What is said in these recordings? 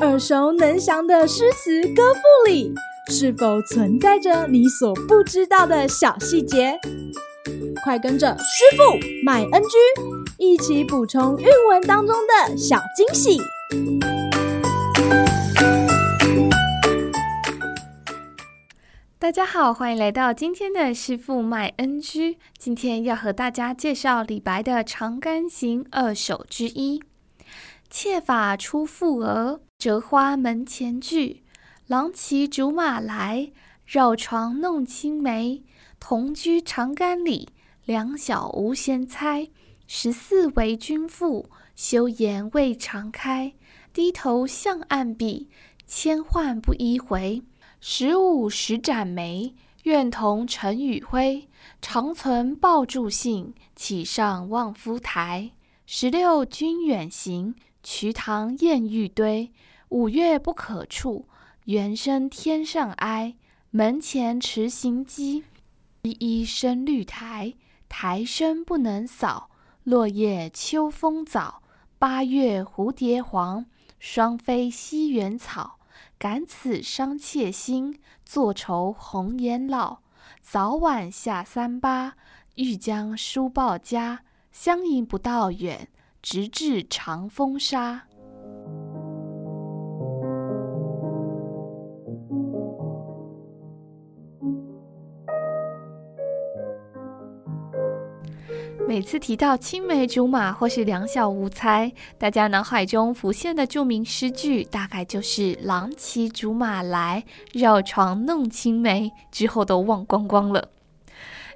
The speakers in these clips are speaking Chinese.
耳熟能详的诗词歌赋里，是否存在着你所不知道的小细节？快跟着师傅麦恩居一起补充韵文当中的小惊喜！大家好，欢迎来到今天的师傅麦恩居。今天要和大家介绍李白的《长干行》二首之一。妾发初覆额，折花门前剧。郎骑竹马来，绕床弄青梅。同居长干里，两小无嫌猜。十四为君妇，羞颜未尝开。低头向暗壁，千唤不一回。十五时展眉，愿同尘与灰。长存抱柱信，岂上望夫台。十六君远行，瞿塘滟玉堆。五月不可触，猿声天上哀。门前迟行机，依依深绿苔。苔深不能扫，落叶秋风早。八月蝴蝶黄，双飞西园草。感此伤妾心，坐愁红颜老。早晚下三巴，欲将书报家。相迎不道远，直至长风沙。每次提到青梅竹马或是两小无猜，大家脑海中浮现的著名诗句，大概就是“郎骑竹马来，绕床弄青梅”，之后都忘光光了。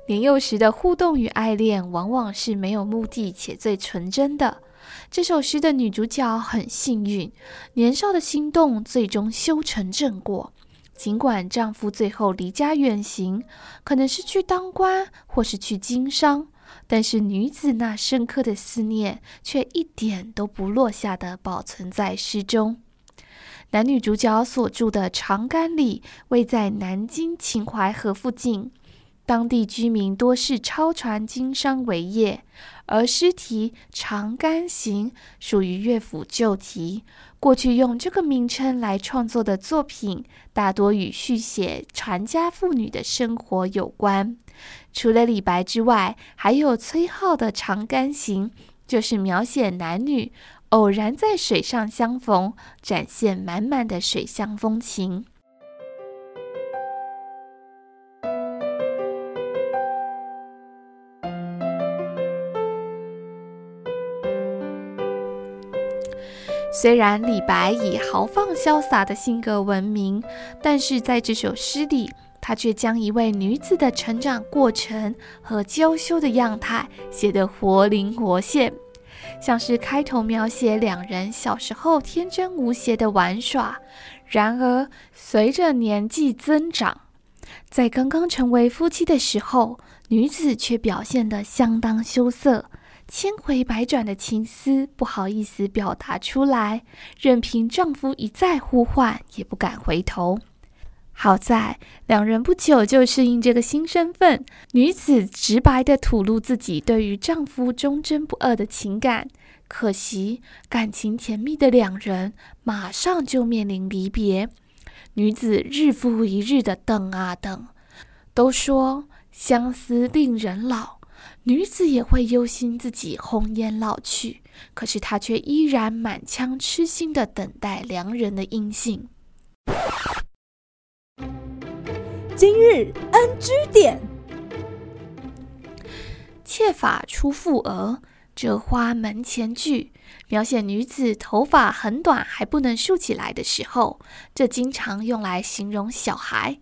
年幼时的互动与爱恋，往往是没有目的且最纯真的。这首诗的女主角很幸运，年少的心动最终修成正果。尽管丈夫最后离家远行，可能是去当官，或是去经商。但是女子那深刻的思念，却一点都不落下的保存在诗中。男女主角所住的长干里，位在南京秦淮河附近，当地居民多是抄船经商为业。而诗题《长干行》属于乐府旧题，过去用这个名称来创作的作品，大多与续写船家妇女的生活有关。除了李白之外，还有崔颢的《长干行》，就是描写男女偶然在水上相逢，展现满满的水乡风情。虽然李白以豪放潇洒的性格闻名，但是在这首诗里，他却将一位女子的成长过程和娇羞的样态写得活灵活现，像是开头描写两人小时候天真无邪的玩耍，然而随着年纪增长，在刚刚成为夫妻的时候，女子却表现得相当羞涩，千回百转的情思不好意思表达出来，任凭丈夫一再呼唤，也不敢回头。好在两人不久就适应这个新身份，女子直白地吐露自己对于丈夫忠贞不二的情感。可惜感情甜蜜的两人马上就面临离别，女子日复一日的等啊等。都说相思令人老，女子也会忧心自己红颜老去，可是她却依然满腔痴心的等待良人的音信。今日 NG 点：妾发初覆额，折花门前剧。描写女子头发很短还不能竖起来的时候，这经常用来形容小孩。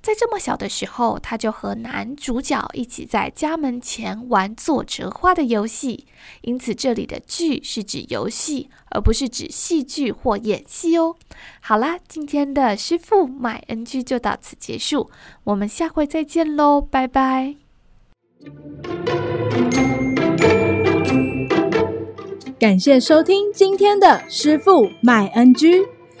在这么小的时候，他就和男主角一起在家门前玩做折花的游戏，因此这里的“剧”是指游戏，而不是指戏剧或演戏哦。好啦，今天的师傅麦恩居就到此结束，我们下回再见喽，拜拜。感谢收听今天的师傅麦恩居。